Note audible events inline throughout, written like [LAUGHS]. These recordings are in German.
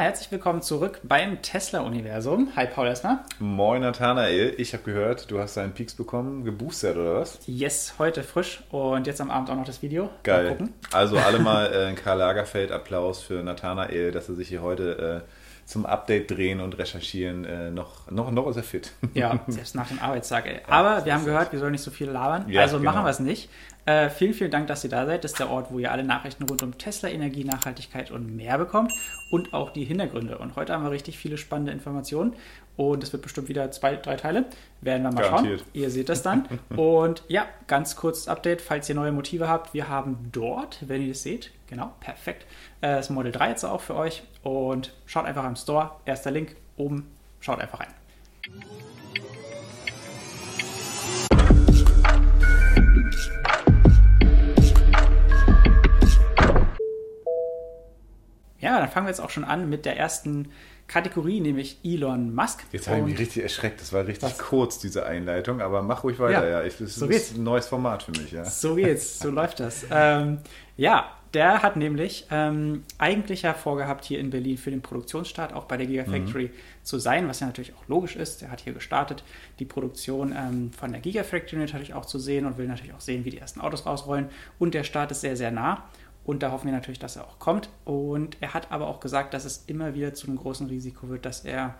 Herzlich willkommen zurück beim Tesla-Universum. Hi Paul erstmal. Moin Nathanael, ich habe gehört, du hast deinen Peaks bekommen, geboostert oder was? Yes, heute frisch und jetzt am Abend auch noch das Video. Geil. Also alle [LAUGHS] mal äh, Karl Lagerfeld Applaus für Nathanael, dass er sich hier heute äh, zum Update drehen und recherchieren äh, noch, noch, noch ist er fit. Ja, [LAUGHS] selbst nach dem Arbeitstag. Ey. Aber ja, wir haben gehört, wir sollen nicht so viel labern, ja, also genau. machen wir es nicht. Äh, vielen, vielen Dank, dass ihr da seid. Das ist der Ort, wo ihr alle Nachrichten rund um Tesla, Energie, Nachhaltigkeit und mehr bekommt und auch die Hintergründe. Und heute haben wir richtig viele spannende Informationen und es wird bestimmt wieder zwei, drei Teile. Werden wir mal Garantiert. schauen. Ihr seht das dann. [LAUGHS] und ja, ganz kurzes Update, falls ihr neue Motive habt. Wir haben dort, wenn ihr das seht, genau, perfekt, äh, das Model 3 jetzt auch für euch. Und schaut einfach im Store. Erster Link oben. Schaut einfach rein. Ja, dann fangen wir jetzt auch schon an mit der ersten Kategorie, nämlich Elon Musk. Jetzt habe ich mich richtig erschreckt. Das war richtig was? kurz, diese Einleitung, aber mach ruhig weiter. Ja, ja. Ich, das so ist geht's. ein neues Format für mich. Ja. So geht's, so [LAUGHS] läuft das. Ähm, ja, der hat nämlich ähm, eigentlich ja vorgehabt, hier in Berlin für den Produktionsstart auch bei der Gigafactory mhm. zu sein, was ja natürlich auch logisch ist. Der hat hier gestartet, die Produktion ähm, von der Gigafactory natürlich auch zu sehen und will natürlich auch sehen, wie die ersten Autos rausrollen. Und der Start ist sehr, sehr nah. Und da hoffen wir natürlich, dass er auch kommt. Und er hat aber auch gesagt, dass es immer wieder zu einem großen Risiko wird, dass er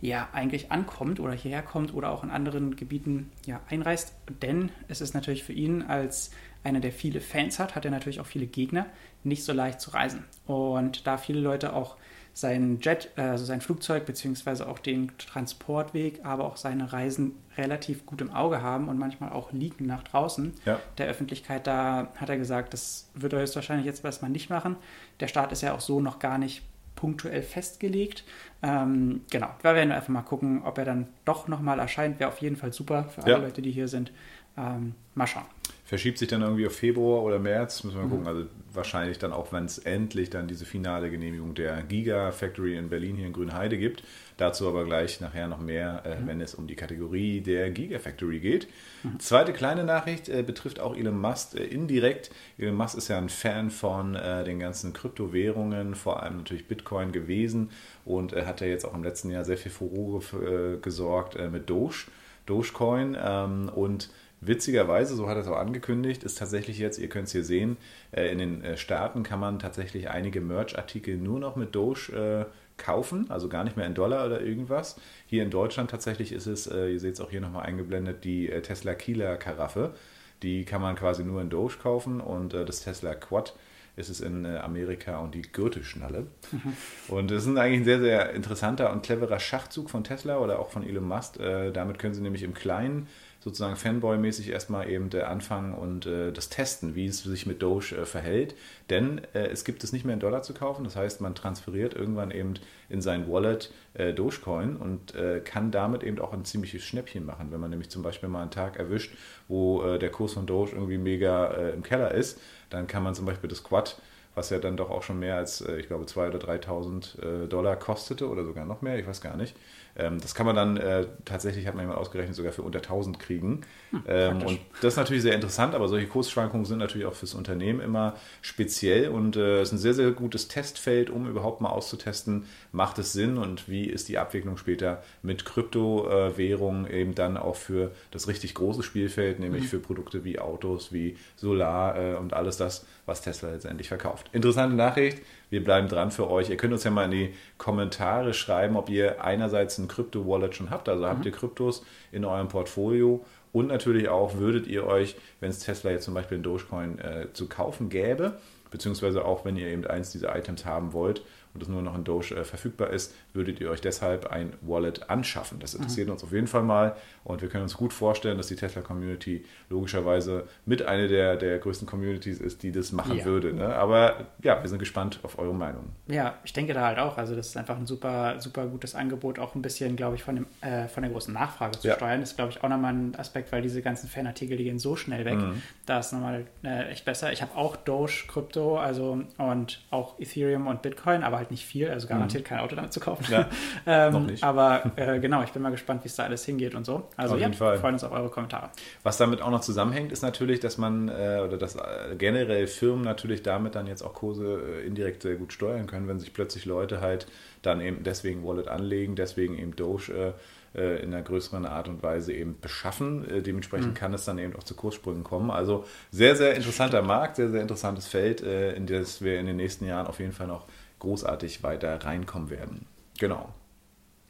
ja eigentlich ankommt oder hierher kommt oder auch in anderen Gebieten ja einreist. Denn es ist natürlich für ihn als einer, der viele Fans hat, hat er natürlich auch viele Gegner, nicht so leicht zu reisen. Und da viele Leute auch sein Jet, also sein Flugzeug, beziehungsweise auch den Transportweg, aber auch seine Reisen relativ gut im Auge haben und manchmal auch liegen nach draußen ja. der Öffentlichkeit. Da hat er gesagt, das wird er höchstwahrscheinlich jetzt erstmal nicht machen. Der Start ist ja auch so noch gar nicht punktuell festgelegt. Ähm, genau, da werden wir einfach mal gucken, ob er dann doch nochmal erscheint. Wäre auf jeden Fall super für alle ja. Leute, die hier sind. Ähm, mal schauen. Verschiebt sich dann irgendwie auf Februar oder März, müssen wir mal mhm. gucken. Also wahrscheinlich dann auch, wenn es endlich dann diese finale Genehmigung der Giga Factory in Berlin hier in Grünheide gibt. Dazu aber gleich nachher noch mehr, äh, mhm. wenn es um die Kategorie der Giga Factory geht. Mhm. Zweite kleine Nachricht äh, betrifft auch Elon Musk äh, indirekt. Elon Musk ist ja ein Fan von äh, den ganzen Kryptowährungen, vor allem natürlich Bitcoin gewesen und hat ja jetzt auch im letzten Jahr sehr viel Furore äh, gesorgt äh, mit Doge, Dogecoin ähm, und Witzigerweise, so hat er es auch angekündigt, ist tatsächlich jetzt, ihr könnt es hier sehen, äh, in den äh, Staaten kann man tatsächlich einige Merch-Artikel nur noch mit Doge äh, kaufen, also gar nicht mehr in Dollar oder irgendwas. Hier in Deutschland tatsächlich ist es, ihr seht es auch hier nochmal eingeblendet, die Tesla Kieler Karaffe. Die kann man quasi nur in Doge kaufen und das Tesla Quad ist es in Amerika und die Gürtelschnalle. Mhm. Und das ist eigentlich ein sehr, sehr interessanter und cleverer Schachzug von Tesla oder auch von Elon Musk. damit können sie nämlich im Kleinen sozusagen Fanboy-mäßig erstmal eben der Anfang und äh, das Testen, wie es sich mit Doge äh, verhält. Denn äh, es gibt es nicht mehr in Dollar zu kaufen. Das heißt, man transferiert irgendwann eben in sein Wallet äh, Dogecoin und äh, kann damit eben auch ein ziemliches Schnäppchen machen. Wenn man nämlich zum Beispiel mal einen Tag erwischt, wo äh, der Kurs von Doge irgendwie mega im Keller ist, dann kann man zum Beispiel das Quad was ja dann doch auch schon mehr als, ich glaube, 2.000 oder 3.000 Dollar kostete oder sogar noch mehr, ich weiß gar nicht, ähm, das kann man dann äh, tatsächlich, hat man jemand ausgerechnet, sogar für unter 1000 kriegen. Hm, ähm, und das ist natürlich sehr interessant, aber solche Kursschwankungen sind natürlich auch fürs Unternehmen immer speziell und äh, es äh, ist ein sehr, sehr gutes Testfeld, um überhaupt mal auszutesten, macht es Sinn und wie ist die Abwicklung später mit Kryptowährungen eben dann auch für das richtig große Spielfeld, nämlich mhm. für Produkte wie Autos, wie Solar äh, und alles das, was Tesla letztendlich verkauft. Interessante Nachricht. Wir bleiben dran für euch. Ihr könnt uns ja mal in die Kommentare schreiben, ob ihr einerseits ein Krypto-Wallet schon habt. Also mhm. habt ihr Kryptos in eurem Portfolio und natürlich auch, würdet ihr euch, wenn es Tesla jetzt zum Beispiel in Dogecoin äh, zu kaufen gäbe, beziehungsweise auch wenn ihr eben eins dieser Items haben wollt, und es nur noch in Doge äh, verfügbar ist, würdet ihr euch deshalb ein Wallet anschaffen. Das interessiert mhm. uns auf jeden Fall mal und wir können uns gut vorstellen, dass die Tesla-Community logischerweise mit einer der, der größten Communities ist, die das machen ja. würde. Ne? Aber ja, wir sind gespannt auf eure Meinung. Ja, ich denke da halt auch. Also das ist einfach ein super, super gutes Angebot, auch ein bisschen, glaube ich, von, dem, äh, von der großen Nachfrage zu ja. steuern. Das ist, glaube ich, auch nochmal ein Aspekt, weil diese ganzen Fanartikel, die gehen so schnell weg. Mhm. Da ist nochmal äh, echt besser. Ich habe auch Doge, Krypto, also und auch Ethereum und Bitcoin, aber halt nicht viel, also garantiert mhm. kein Auto damit zu kaufen. Ja, [LAUGHS] ähm, noch nicht. Aber äh, genau, ich bin mal gespannt, wie es da alles hingeht und so. Also auf ja, jeden Fall. freuen uns auf eure Kommentare. Was damit auch noch zusammenhängt, ist natürlich, dass man äh, oder dass äh, generell Firmen natürlich damit dann jetzt auch Kurse äh, indirekt sehr gut steuern können, wenn sich plötzlich Leute halt dann eben deswegen Wallet anlegen, deswegen eben Doge äh, in einer größeren Art und Weise eben beschaffen. Äh, dementsprechend mhm. kann es dann eben auch zu Kurssprüngen kommen. Also sehr, sehr interessanter Markt, sehr, sehr interessantes Feld, äh, in das wir in den nächsten Jahren auf jeden Fall noch großartig weiter reinkommen werden. Genau.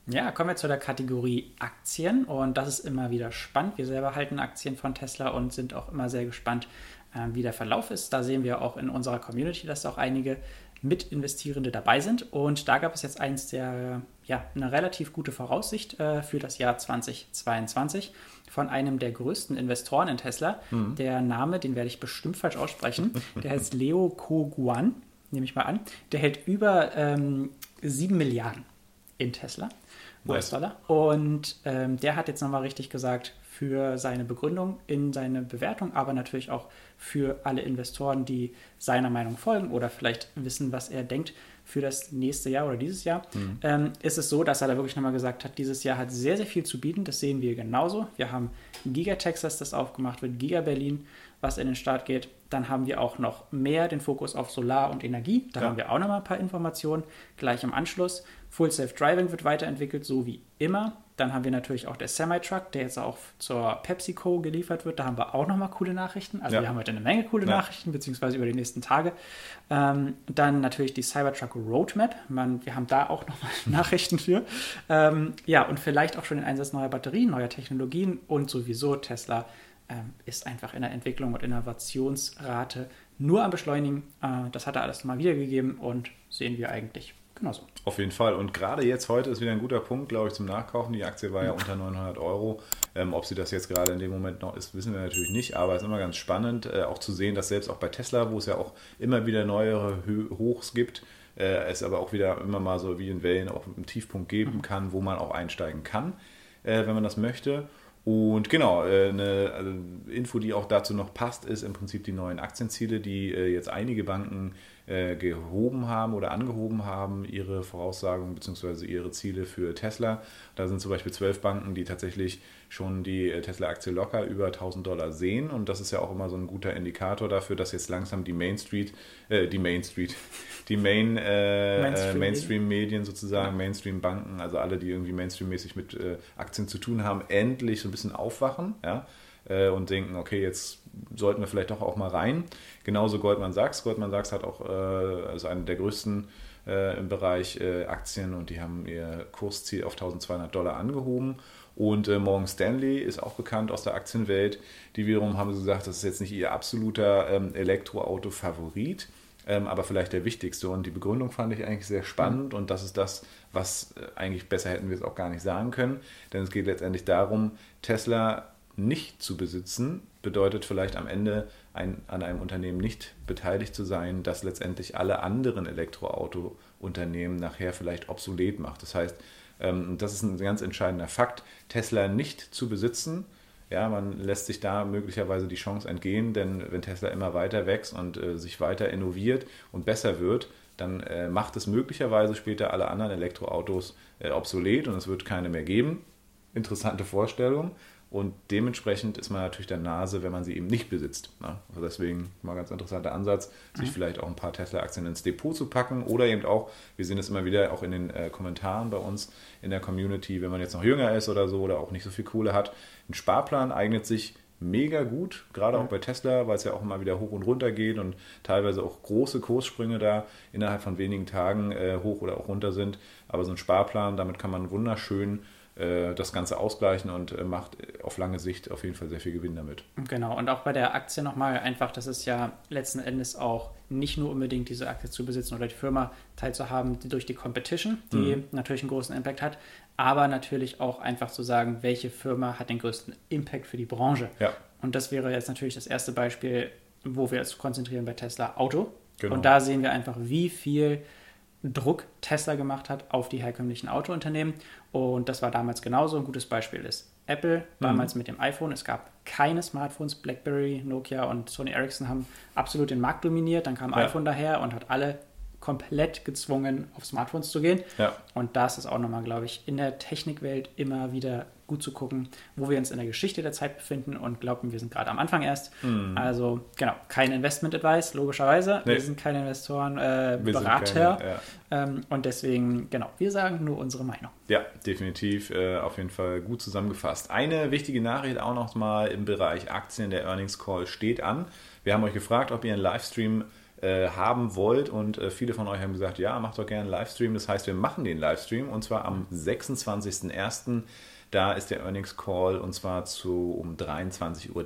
Ja, kommen wir zu der Kategorie Aktien und das ist immer wieder spannend. Wir selber halten Aktien von Tesla und sind auch immer sehr gespannt, äh, wie der Verlauf ist. Da sehen wir auch in unserer Community, dass auch einige Mitinvestierende dabei sind. Und da gab es jetzt eins der, ja, eine relativ gute Voraussicht äh, für das Jahr 2022 von einem der größten Investoren in Tesla. Mhm. Der Name, den werde ich bestimmt falsch aussprechen, [LAUGHS] der heißt Leo Koguan, nehme ich mal an. Der hält über ähm, 7 Milliarden in Tesla. US-Dollar. Und ähm, der hat jetzt nochmal richtig gesagt, für seine Begründung in seine Bewertung, aber natürlich auch für alle Investoren, die seiner Meinung folgen oder vielleicht wissen, was er denkt für das nächste Jahr oder dieses Jahr, mhm. ähm, ist es so, dass er da wirklich nochmal gesagt hat, dieses Jahr hat sehr, sehr viel zu bieten. Das sehen wir genauso. Wir haben Giga Texas, das aufgemacht wird, Giga Berlin, was in den Start geht. Dann haben wir auch noch mehr den Fokus auf Solar und Energie. Da ja. haben wir auch nochmal ein paar Informationen gleich im Anschluss. Full Self Driving wird weiterentwickelt, so wie immer. Dann haben wir natürlich auch der Semi-Truck, der jetzt auch zur PepsiCo geliefert wird. Da haben wir auch nochmal coole Nachrichten. Also ja. wir haben heute eine Menge coole ja. Nachrichten, beziehungsweise über die nächsten Tage. Ähm, dann natürlich die Cybertruck Roadmap. Man, wir haben da auch nochmal [LAUGHS] Nachrichten für. Ähm, ja, und vielleicht auch schon den Einsatz neuer Batterien, neuer Technologien und sowieso Tesla ist einfach in der Entwicklung und Innovationsrate nur am Beschleunigen. Äh, das hat er alles nochmal wiedergegeben und sehen wir eigentlich genauso. Auf jeden Fall. Und gerade jetzt heute ist wieder ein guter Punkt, glaube ich, zum Nachkaufen. Die Aktie war ja unter 900 Euro. Ähm, ob sie das jetzt gerade in dem Moment noch ist, wissen wir natürlich nicht. Aber es ist immer ganz spannend, äh, auch zu sehen, dass selbst auch bei Tesla, wo es ja auch immer wieder neuere Hochs gibt, äh, es aber auch wieder immer mal so wie in Wellen auch einen Tiefpunkt geben mhm. kann, wo man auch einsteigen kann, äh, wenn man das möchte. Und genau, äh, eine also Info, die auch dazu noch passt, ist im Prinzip die neuen Aktienziele, die äh, jetzt einige Banken äh, gehoben haben oder angehoben haben, ihre Voraussagen bzw. ihre Ziele für Tesla. Da sind zum Beispiel zwölf Banken, die tatsächlich schon die äh, Tesla-Aktie locker über 1000 Dollar sehen. Und das ist ja auch immer so ein guter Indikator dafür, dass jetzt langsam die Main Street, äh, die Main Street, [LAUGHS] die Main, äh, Mainstream-Medien Mainstream sozusagen, ja. Mainstream-Banken, also alle, die irgendwie Mainstream-mäßig mit äh, Aktien zu tun haben, endlich so ein bisschen aufwachen. Ja? Äh, und denken, okay, jetzt sollten wir vielleicht doch auch mal rein. Genauso Goldman Sachs. Goldman Sachs hat auch äh, also eine der größten äh, im Bereich äh, Aktien und die haben ihr Kursziel auf 1200 Dollar angehoben. Und äh, Morgan Stanley ist auch bekannt aus der Aktienwelt. Die wiederum haben gesagt, das ist jetzt nicht ihr absoluter ähm, Elektroauto-Favorit, ähm, aber vielleicht der wichtigste. Und die Begründung fand ich eigentlich sehr spannend und das ist das, was äh, eigentlich besser hätten wir es auch gar nicht sagen können. Denn es geht letztendlich darum, Tesla nicht zu besitzen, bedeutet vielleicht am Ende ein, an einem Unternehmen nicht beteiligt zu sein, das letztendlich alle anderen Elektroauto-Unternehmen nachher vielleicht obsolet macht. Das heißt, ähm, das ist ein ganz entscheidender Fakt, Tesla nicht zu besitzen. Ja, man lässt sich da möglicherweise die Chance entgehen, denn wenn Tesla immer weiter wächst und äh, sich weiter innoviert und besser wird, dann äh, macht es möglicherweise später alle anderen Elektroautos äh, obsolet und es wird keine mehr geben. Interessante Vorstellung. Und dementsprechend ist man natürlich der Nase, wenn man sie eben nicht besitzt. Ne? Also deswegen mal ein ganz interessanter Ansatz, sich mhm. vielleicht auch ein paar Tesla-Aktien ins Depot zu packen oder eben auch, wir sehen es immer wieder auch in den äh, Kommentaren bei uns in der Community, wenn man jetzt noch jünger ist oder so oder auch nicht so viel Kohle hat. Ein Sparplan eignet sich mega gut, gerade mhm. auch bei Tesla, weil es ja auch immer wieder hoch und runter geht und teilweise auch große Kurssprünge da innerhalb von wenigen Tagen äh, hoch oder auch runter sind. Aber so ein Sparplan, damit kann man wunderschön das Ganze ausgleichen und äh, macht auf lange Sicht auf jeden Fall sehr viel Gewinn damit. Genau, und auch bei der Aktie nochmal einfach, das ist ja letzten Endes auch nicht nur unbedingt diese Aktie zu besitzen oder die Firma teilzuhaben durch die Competition, die mhm. natürlich einen großen Impact hat, aber natürlich auch einfach zu sagen, welche Firma hat den größten Impact für die Branche. Ja. Und das wäre jetzt natürlich das erste Beispiel, wo wir uns konzentrieren bei Tesla Auto. Genau. Und da sehen wir einfach, wie viel Druck Tesla gemacht hat auf die herkömmlichen Autounternehmen. Und das war damals genauso. Ein gutes Beispiel ist Apple, damals mhm. mit dem iPhone. Es gab keine Smartphones. BlackBerry, Nokia und Sony Ericsson haben absolut den Markt dominiert. Dann kam ja. iPhone daher und hat alle komplett gezwungen, auf Smartphones zu gehen. Ja. Und da ist auch nochmal, glaube ich, in der Technikwelt immer wieder gut zu gucken, wo wir uns in der Geschichte der Zeit befinden und glauben, wir sind gerade am Anfang erst. Mhm. Also genau, kein Investment-Advice, logischerweise. Nee. Wir sind keine Investoren, äh, Berater. keine, ja. ähm, und deswegen, genau, wir sagen nur unsere Meinung. Ja, definitiv äh, auf jeden Fall gut zusammengefasst. Eine wichtige Nachricht auch noch mal im Bereich Aktien. Der Earnings Call steht an. Wir haben euch gefragt, ob ihr einen Livestream äh, haben wollt und äh, viele von euch haben gesagt, ja, macht doch gerne einen Livestream. Das heißt, wir machen den Livestream und zwar am 26.01. Da ist der Earnings Call und zwar zu um 23.30 Uhr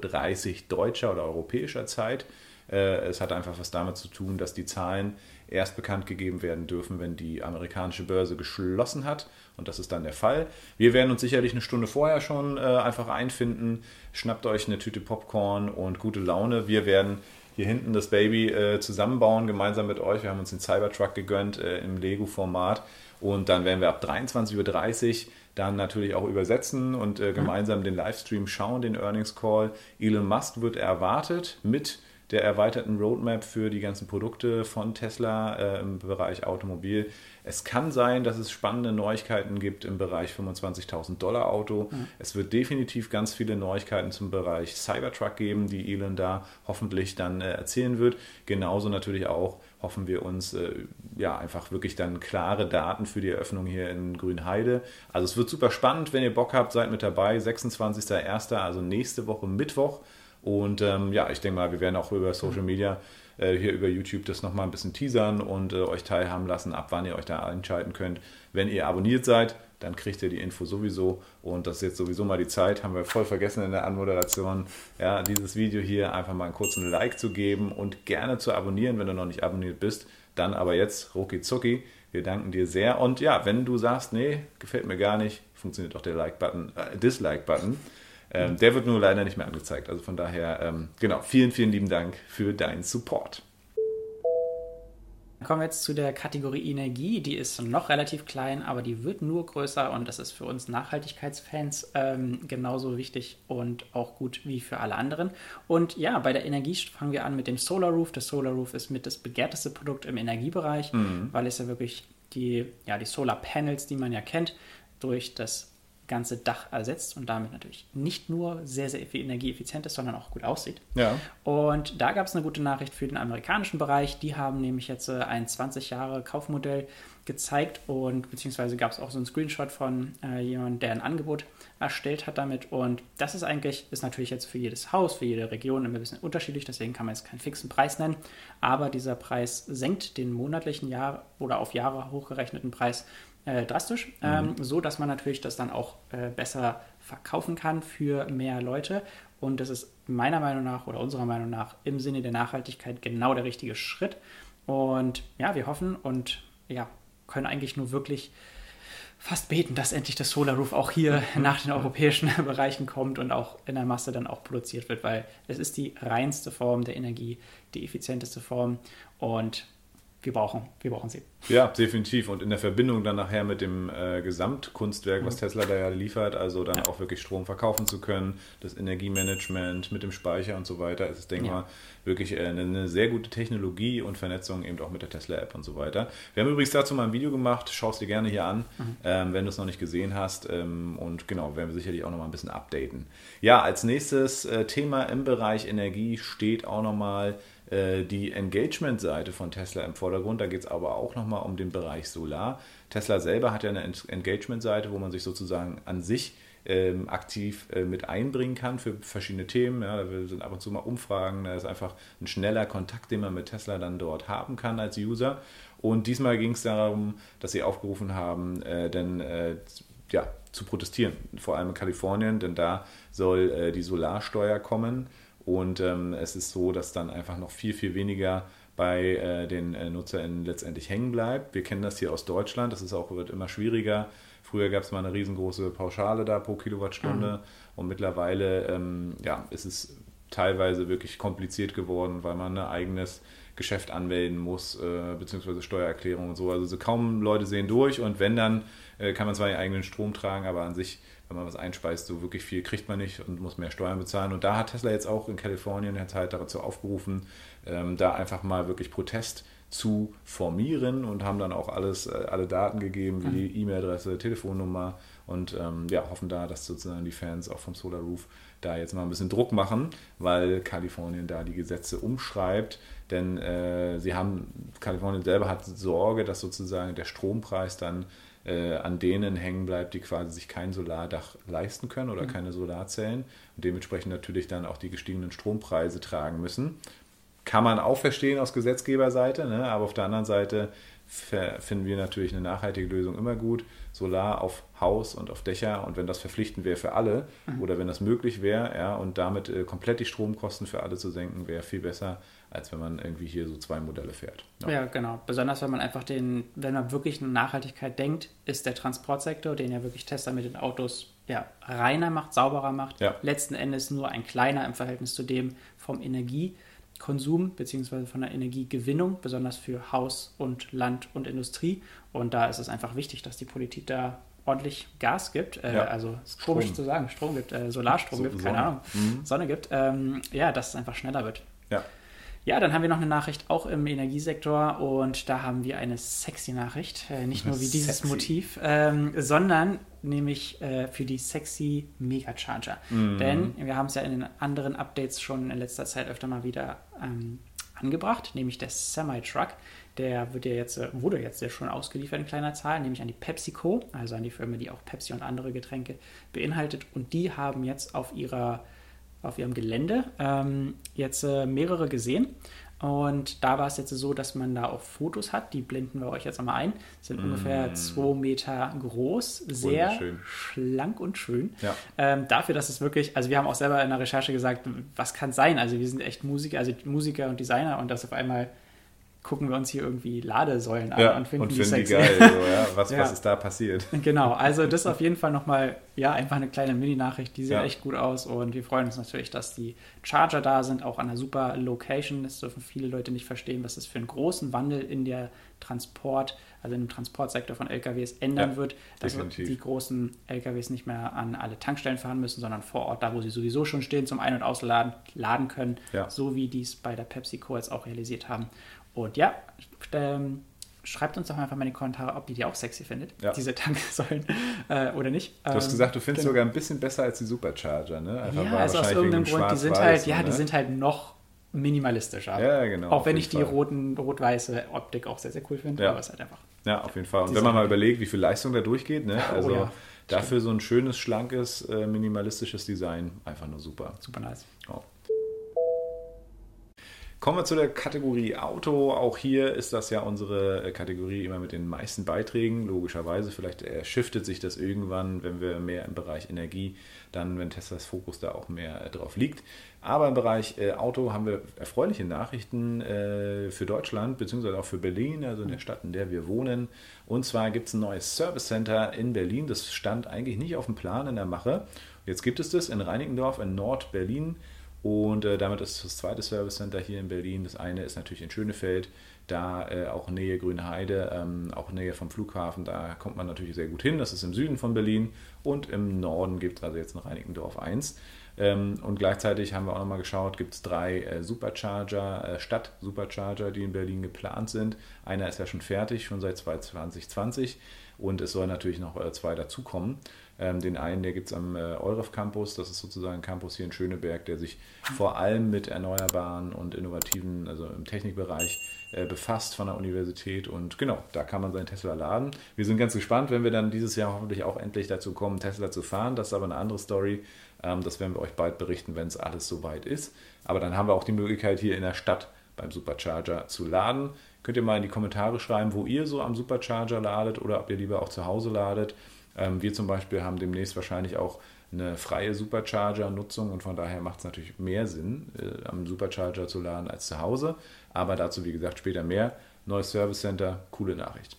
deutscher oder europäischer Zeit. Äh, es hat einfach was damit zu tun, dass die Zahlen erst bekannt gegeben werden dürfen, wenn die amerikanische Börse geschlossen hat. Und das ist dann der Fall. Wir werden uns sicherlich eine Stunde vorher schon äh, einfach einfinden. Schnappt euch eine Tüte Popcorn und gute Laune. Wir werden hier hinten das Baby äh, zusammenbauen, gemeinsam mit euch. Wir haben uns den Cybertruck gegönnt im Lego-Format. Und dann werden wir ab 23.30 Uhr dann natürlich auch übersetzen und äh, gemeinsam den Livestream schauen, den Earnings Call. Elon Musk wird erwartet mit der erweiterten Roadmap für die ganzen Produkte von Tesla äh, im Bereich Automobil. Es kann sein, dass es spannende Neuigkeiten gibt im Bereich 25.000 Dollar Auto. Es wird definitiv ganz viele Neuigkeiten zum Bereich Cybertruck geben, die Elon da hoffentlich dann äh, erzählen wird. Genauso natürlich auch hoffen wir uns äh, ja einfach wirklich dann klare Daten für die Eröffnung hier in Grünheide. Also es wird super spannend, wenn ihr Bock habt, seid mit dabei. 26.01., also nächste Woche Mittwoch. Und ähm, ja, ich denke mal, wir werden auch über Social Media, äh, hier über YouTube das nochmal ein bisschen teasern und äh, euch teilhaben lassen, ab wann ihr euch da entscheiden könnt. Wenn ihr abonniert seid, dann kriegt ihr die Info sowieso. Und das ist jetzt sowieso mal die Zeit, haben wir voll vergessen in der Anmoderation, ja, dieses Video hier einfach mal einen kurzen Like zu geben und gerne zu abonnieren, wenn du noch nicht abonniert bist. Dann aber jetzt rucki zucki. Wir danken dir sehr. Und ja, wenn du sagst, nee, gefällt mir gar nicht, funktioniert auch der Like-Button, äh, Dislike-Button. Ähm, der wird nur leider nicht mehr angezeigt. Also von daher, ähm, genau, vielen, vielen lieben Dank für deinen Support. Dann kommen wir jetzt zu der Kategorie Energie. Die ist noch relativ klein, aber die wird nur größer und das ist für uns Nachhaltigkeitsfans ähm, genauso wichtig und auch gut wie für alle anderen. Und ja, bei der Energie fangen wir an mit dem Solar Roof. Der Solar Roof ist mit das begehrteste Produkt im Energiebereich, weil es ja wirklich die, ja, die Solar Panels, die man ja kennt, durch das ganze Dach ersetzt und damit natürlich nicht nur sehr, sehr viel energieeffizient ist, sondern auch gut aussieht. Ja. Und da gab es eine gute Nachricht für den amerikanischen Bereich. Die haben nämlich jetzt äh, ein 20 Jahre Kaufmodell gezeigt und beziehungsweise gab es auch so einen Screenshot von äh, jemandem, der ein Angebot erstellt hat damit. Und das ist eigentlich, ist natürlich jetzt für jedes Haus, für jede Region immer ein bisschen unterschiedlich, deswegen kann man jetzt keinen fixen Preis nennen. Aber dieser Preis senkt den monatlichen Jahr oder auf Jahre hochgerechneten Preis äh, drastisch, ähm, so dass man natürlich das dann auch äh, besser verkaufen kann für mehr Leute. Und das ist meiner Meinung nach oder unserer Meinung nach im Sinne der Nachhaltigkeit genau der richtige Schritt. Und ja, wir hoffen und ja, können eigentlich nur wirklich fast beten, dass endlich das Solar Roof auch hier nach den europäischen [LAUGHS] Bereichen kommt und auch in der Masse dann auch produziert wird, weil es ist die reinste Form der Energie, die effizienteste Form und wir brauchen, wir brauchen sie. Ja, definitiv. Und in der Verbindung dann nachher mit dem äh, Gesamtkunstwerk, was Tesla da ja liefert, also dann auch wirklich Strom verkaufen zu können, das Energiemanagement mit dem Speicher und so weiter, ist es, denke ich Ja. mal, wirklich äh, eine, eine sehr gute Technologie und Vernetzung eben auch mit der Tesla-App und so weiter. Wir haben übrigens dazu mal ein Video gemacht, schau es dir gerne hier an, ähm, wenn du es noch nicht gesehen hast. Ähm, und genau, werden wir sicherlich auch noch mal ein bisschen updaten. Ja, als nächstes äh, Thema im Bereich Energie steht auch noch mal äh, die Engagement-Seite von Tesla im Vordergrund. Da geht es aber auch nochmal um den Bereich Solar. Tesla selber hat ja eine Ent- Engagement-Seite, wo man sich sozusagen an sich ähm, aktiv äh, mit einbringen kann für verschiedene Themen. Ja, da sind ab und zu mal Umfragen. Da ist einfach ein schneller Kontakt, den man mit Tesla dann dort haben kann als User. Und diesmal ging es darum, dass sie aufgerufen haben, äh, denn äh, ja, zu protestieren, vor allem in Kalifornien, denn da soll äh, die Solarsteuer kommen. Und ähm, es ist so, dass dann einfach noch viel, viel weniger bei äh, den äh, NutzerInnen letztendlich hängen bleibt. Wir kennen das hier aus Deutschland, das ist auch, wird immer schwieriger. Früher gab es mal eine riesengroße Pauschale da pro Kilowattstunde und mittlerweile ähm, ja, ist es teilweise wirklich kompliziert geworden, weil man ein eigenes Geschäft anmelden muss, äh, beziehungsweise Steuererklärung und so. Also so kaum Leute sehen durch und wenn dann, äh, kann man zwar den eigenen Strom tragen, aber an sich, wenn man was einspeist, so wirklich viel kriegt man nicht und muss mehr Steuern bezahlen. Und da hat Tesla jetzt auch in Kalifornien jetzt halt dazu aufgerufen, ähm, da einfach mal wirklich Protest zu formieren und haben dann auch alles, äh, alle Daten gegeben, wie mhm. E-Mail-Adresse, Telefonnummer und ähm, ja, hoffen da, dass sozusagen die Fans auch vom Solar Roof da jetzt mal ein bisschen Druck machen, weil Kalifornien da die Gesetze umschreibt. Denn äh, sie haben, Kalifornien selber hat Sorge, dass sozusagen der Strompreis dann äh, an denen hängen bleibt, die quasi sich kein Solardach leisten können oder mhm. keine Solarzellen und dementsprechend natürlich dann auch die gestiegenen Strompreise tragen müssen. Kann man auch verstehen aus Gesetzgeberseite, ne? aber auf der anderen Seite finden wir natürlich eine nachhaltige Lösung immer gut. Solar auf Haus und auf Dächer und wenn das verpflichtend wäre für alle mhm. oder wenn das möglich wäre ja, und damit äh, komplett die Stromkosten für alle zu senken, wäre viel besser, als wenn man irgendwie hier so zwei Modelle fährt. Ja. ja. genau. Besonders wenn man einfach den, wenn man wirklich eine Nachhaltigkeit denkt, ist der Transportsektor, den ja wirklich Tesla mit den Autos ja, reiner macht, sauberer macht, ja. letzten Endes nur ein kleiner im Verhältnis zu dem vom Energie. Konsum bzw. von der Energiegewinnung, besonders für Haus und Land und Industrie. Und da ist es einfach wichtig, dass die Politik da ordentlich Gas gibt, äh, ja. also ist komisch Strom. zu sagen, Strom gibt, äh, Solarstrom so, gibt, keine Sonne. Ahnung, mhm. Sonne gibt, ähm, ja, dass es einfach schneller wird. Ja. Ja, dann haben wir noch eine Nachricht auch im Energiesektor und da haben wir eine sexy Nachricht. Äh, nicht nur wie dieses sexy. Motiv, ähm, sondern nämlich äh, für die sexy Megacharger. Mhm. Denn wir haben es ja in den anderen Updates schon in letzter Zeit öfter mal wieder ähm, angebracht, nämlich der Semi-Truck. Der wird ja jetzt, äh, wurde jetzt ja schon ausgeliefert in kleiner Zahl, nämlich an die PepsiCo, also an die Firma, die auch Pepsi und andere Getränke beinhaltet. Und die haben jetzt auf ihrer auf ihrem Gelände ähm, jetzt äh, mehrere gesehen. Und da war es jetzt so, dass man da auch Fotos hat, die blenden wir euch jetzt einmal ein. Sind mm. ungefähr zwei Meter groß, sehr schlank und schön. Ja. Ähm, dafür, dass es wirklich, also wir haben auch selber in der Recherche gesagt, was kann sein? Also wir sind echt Musiker, also Musiker und Designer und das auf einmal gucken wir uns hier irgendwie Ladesäulen an ja, und finden, und die, finden die geil. So, ja? [LAUGHS] was, ja. was ist da passiert? [LAUGHS] Genau, also das ist [LAUGHS] auf jeden Fall nochmal, ja, einfach eine kleine Mini-Nachricht. Die ja. echt gut aus und wir freuen uns natürlich, dass die Charger da sind, auch an einer super Location. Das dürfen viele Leute nicht verstehen, was das für einen großen Wandel in der Transport, also im Transportsektor von LKWs ändern wird, dass definitiv. die großen LKWs nicht mehr an alle Tankstellen fahren müssen, sondern vor Ort, da wo sie sowieso schon stehen, zum Ein- und Ausladen laden können, so wie die es bei der PepsiCo jetzt auch realisiert haben. Und ja, ähm, schreibt uns doch einfach mal in die Kommentare, ob ihr die auch sexy findet, ja. diese Tanksäulen [LAUGHS] äh, oder nicht. Du hast ähm, gesagt, du findest genau. sogar ein bisschen besser als die Supercharger, ne? Einfach ja, also aus irgendeinem Grund, die sind halt, ja, ne? die sind halt noch minimalistischer. Ja, genau. Auch wenn ich die roten, rot-weiße Optik auch sehr, sehr cool finde, ja. aber es ist halt einfach. Ja, auf jeden Fall. Und wenn man mal überlegt, wie viel Leistung da durchgeht, ne? Also oh, ja. dafür so ein schönes, schlankes, äh, minimalistisches Design, einfach nur super. Super nice. Oh. Kommen wir zu der Kategorie Auto. Auch hier ist das ja unsere äh, Kategorie immer mit den meisten Beiträgen. Logischerweise, vielleicht shiftet sich das irgendwann, wenn wir mehr im Bereich Energie, dann, wenn Teslas Fokus da auch mehr äh, drauf liegt. Aber im Bereich äh, Auto haben wir erfreuliche Nachrichten für Deutschland, beziehungsweise auch für Berlin, also in der Stadt, in der wir wohnen. Und zwar gibt es ein neues Service Center in Berlin. Das stand eigentlich nicht auf dem Plan in der Mache. Jetzt gibt es das in Reinickendorf in Nord-Berlin. Und äh, damit ist das zweite Service Center hier in Berlin. Das eine ist natürlich in Schönefeld, da äh, auch Nähe Grünheide, ähm, auch Nähe vom Flughafen. Da kommt man natürlich sehr gut hin. Das ist im Süden von Berlin. Und im Norden gibt es also jetzt in Reinickendorf 1. Ähm, und gleichzeitig haben wir auch nochmal geschaut, gibt es drei äh, Supercharger, äh, Stadt-Supercharger, die in Berlin geplant sind. Einer ist ja schon fertig, schon seit 2020. Und es soll natürlich noch äh, zwei dazukommen. Ähm, den einen, der gibt es am äh, Euref Campus, das ist sozusagen ein Campus hier in Schöneberg, der sich vor allem mit erneuerbaren und innovativen, also im Technikbereich, äh, befasst von der Universität. Und genau, da kann man seinen Tesla laden. Wir sind ganz gespannt, wenn wir dann dieses Jahr hoffentlich auch endlich dazu kommen, Tesla zu fahren. Das ist aber eine andere Story. Ähm, das werden wir euch bald berichten, wenn es alles soweit ist. Aber dann haben wir auch die Möglichkeit, hier in der Stadt beim Supercharger zu laden. Könnt ihr mal in die Kommentare schreiben, wo ihr so am Supercharger ladet oder ob ihr lieber auch zu Hause ladet. Ähm, wir zum Beispiel haben demnächst wahrscheinlich auch eine freie Supercharger-Nutzung und von daher macht es natürlich mehr Sinn, äh, am Supercharger zu laden als zu Hause. Aber dazu, wie gesagt, später mehr. Neues Service Center, coole Nachricht.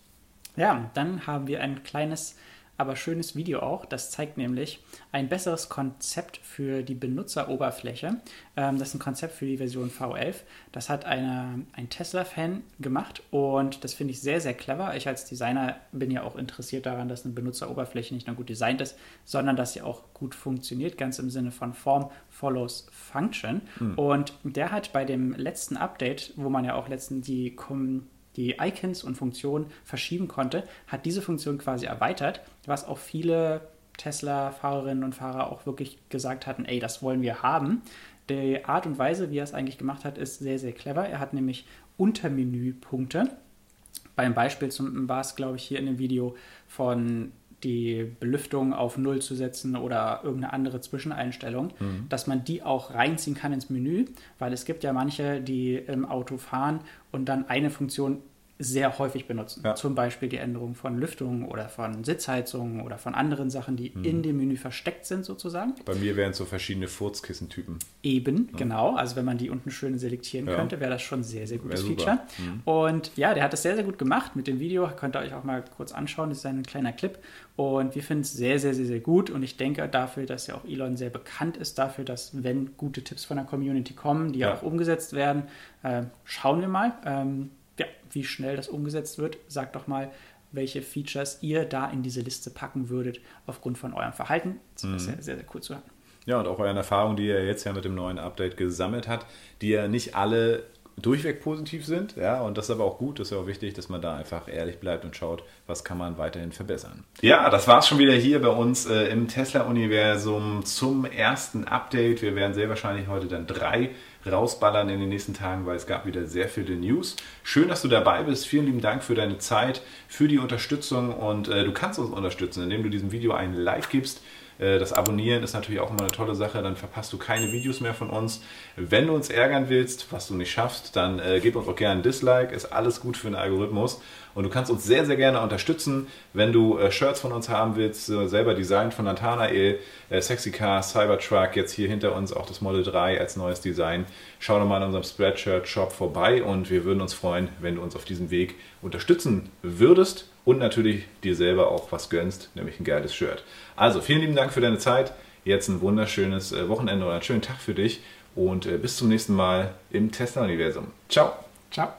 Ja, dann haben wir ein kleines aber schönes Video auch. Das zeigt nämlich ein besseres Konzept für die Benutzeroberfläche. Ähm, das ist ein Konzept für die Version V11. Das hat eine, ein Tesla-Fan gemacht und das finde ich sehr, sehr clever. Ich als Designer bin ja auch interessiert daran, dass eine Benutzeroberfläche nicht nur gut designt ist, sondern dass sie auch gut funktioniert, ganz im Sinne von Form follows Function. Mhm. Und der hat bei dem letzten Update, wo man ja auch letztens die die Icons und Funktionen verschieben konnte, hat diese Funktion quasi erweitert, was auch viele Tesla-Fahrerinnen und Fahrer auch wirklich gesagt hatten, ey, das wollen wir haben. Die Art und Weise, wie er es eigentlich gemacht hat, ist sehr, sehr clever. Er hat nämlich Untermenüpunkte. Beim Beispiel zum, war es, glaube ich, hier in dem Video von die Belüftung auf Null zu setzen oder irgendeine andere Zwischeneinstellung, mhm. dass man die auch reinziehen kann ins Menü, weil es gibt ja manche, die im Auto fahren und dann eine Funktion sehr häufig benutzen. Ja. Zum Beispiel die Änderung von Lüftungen oder von Sitzheizungen oder von anderen Sachen, die mhm. in dem Menü versteckt sind sozusagen. Bei mir wären es so verschiedene Furzkissentypen. Eben, ja. genau. Also wenn man die unten schön selektieren ja. könnte, wäre das schon ein sehr, sehr gutes Feature. Mhm. Und ja, der hat das sehr, sehr gut gemacht mit dem Video. Könnt ihr euch auch mal kurz anschauen. Das ist ein kleiner Clip. Und wir finden es sehr, sehr, sehr, sehr gut. Und ich denke dafür, dass ja auch Elon sehr bekannt ist dafür, dass wenn gute Tipps von der Community kommen, die ja auch umgesetzt werden, äh, schauen wir mal. Ähm, ja, wie schnell das umgesetzt wird. Sagt doch mal, welche Features ihr da in diese Liste packen würdet aufgrund von eurem Verhalten. Das ist mhm. sehr, sehr, sehr cool zu hören. Ja, und auch euren Erfahrungen, die ihr jetzt ja mit dem neuen Update gesammelt habt, die ja nicht alle durchweg positiv sind. Ja, und das ist aber auch gut, das ist ja auch wichtig, dass man da einfach ehrlich bleibt und schaut, was kann man weiterhin verbessern. Ja, das war es schon wieder hier bei uns äh, im Tesla-Universum zum ersten Update. Wir werden sehr wahrscheinlich heute dann drei rausballern in den nächsten Tagen, weil es gab wieder sehr viele News. Schön, dass du dabei bist. Vielen lieben Dank für deine Zeit, für die Unterstützung und äh, du kannst uns unterstützen, indem du diesem Video ein Like gibst. Äh, das Abonnieren ist natürlich auch immer eine tolle Sache, dann verpasst du keine Videos mehr von uns. Wenn du uns ärgern willst, was du nicht schaffst, dann äh, gib uns auch gerne ein Dislike, ist alles gut für den Algorithmus. Und du kannst uns sehr, sehr gerne unterstützen, wenn du äh, Shirts von uns haben willst, äh, selber designt von Nathanael, äh, Sexy Car, Cybertruck, jetzt hier hinter uns auch das Model 3 als neues Design. Schau doch mal in unserem Spreadshirt-Shop vorbei und wir würden uns freuen, wenn du uns auf diesem Weg unterstützen würdest und natürlich dir selber auch was gönnst, nämlich ein geiles Shirt. Also vielen lieben Dank für deine Zeit. Jetzt ein wunderschönes äh, Wochenende oder einen schönen Tag für dich und äh, bis zum nächsten Mal im Tesla-Universum. Ciao. Ciao.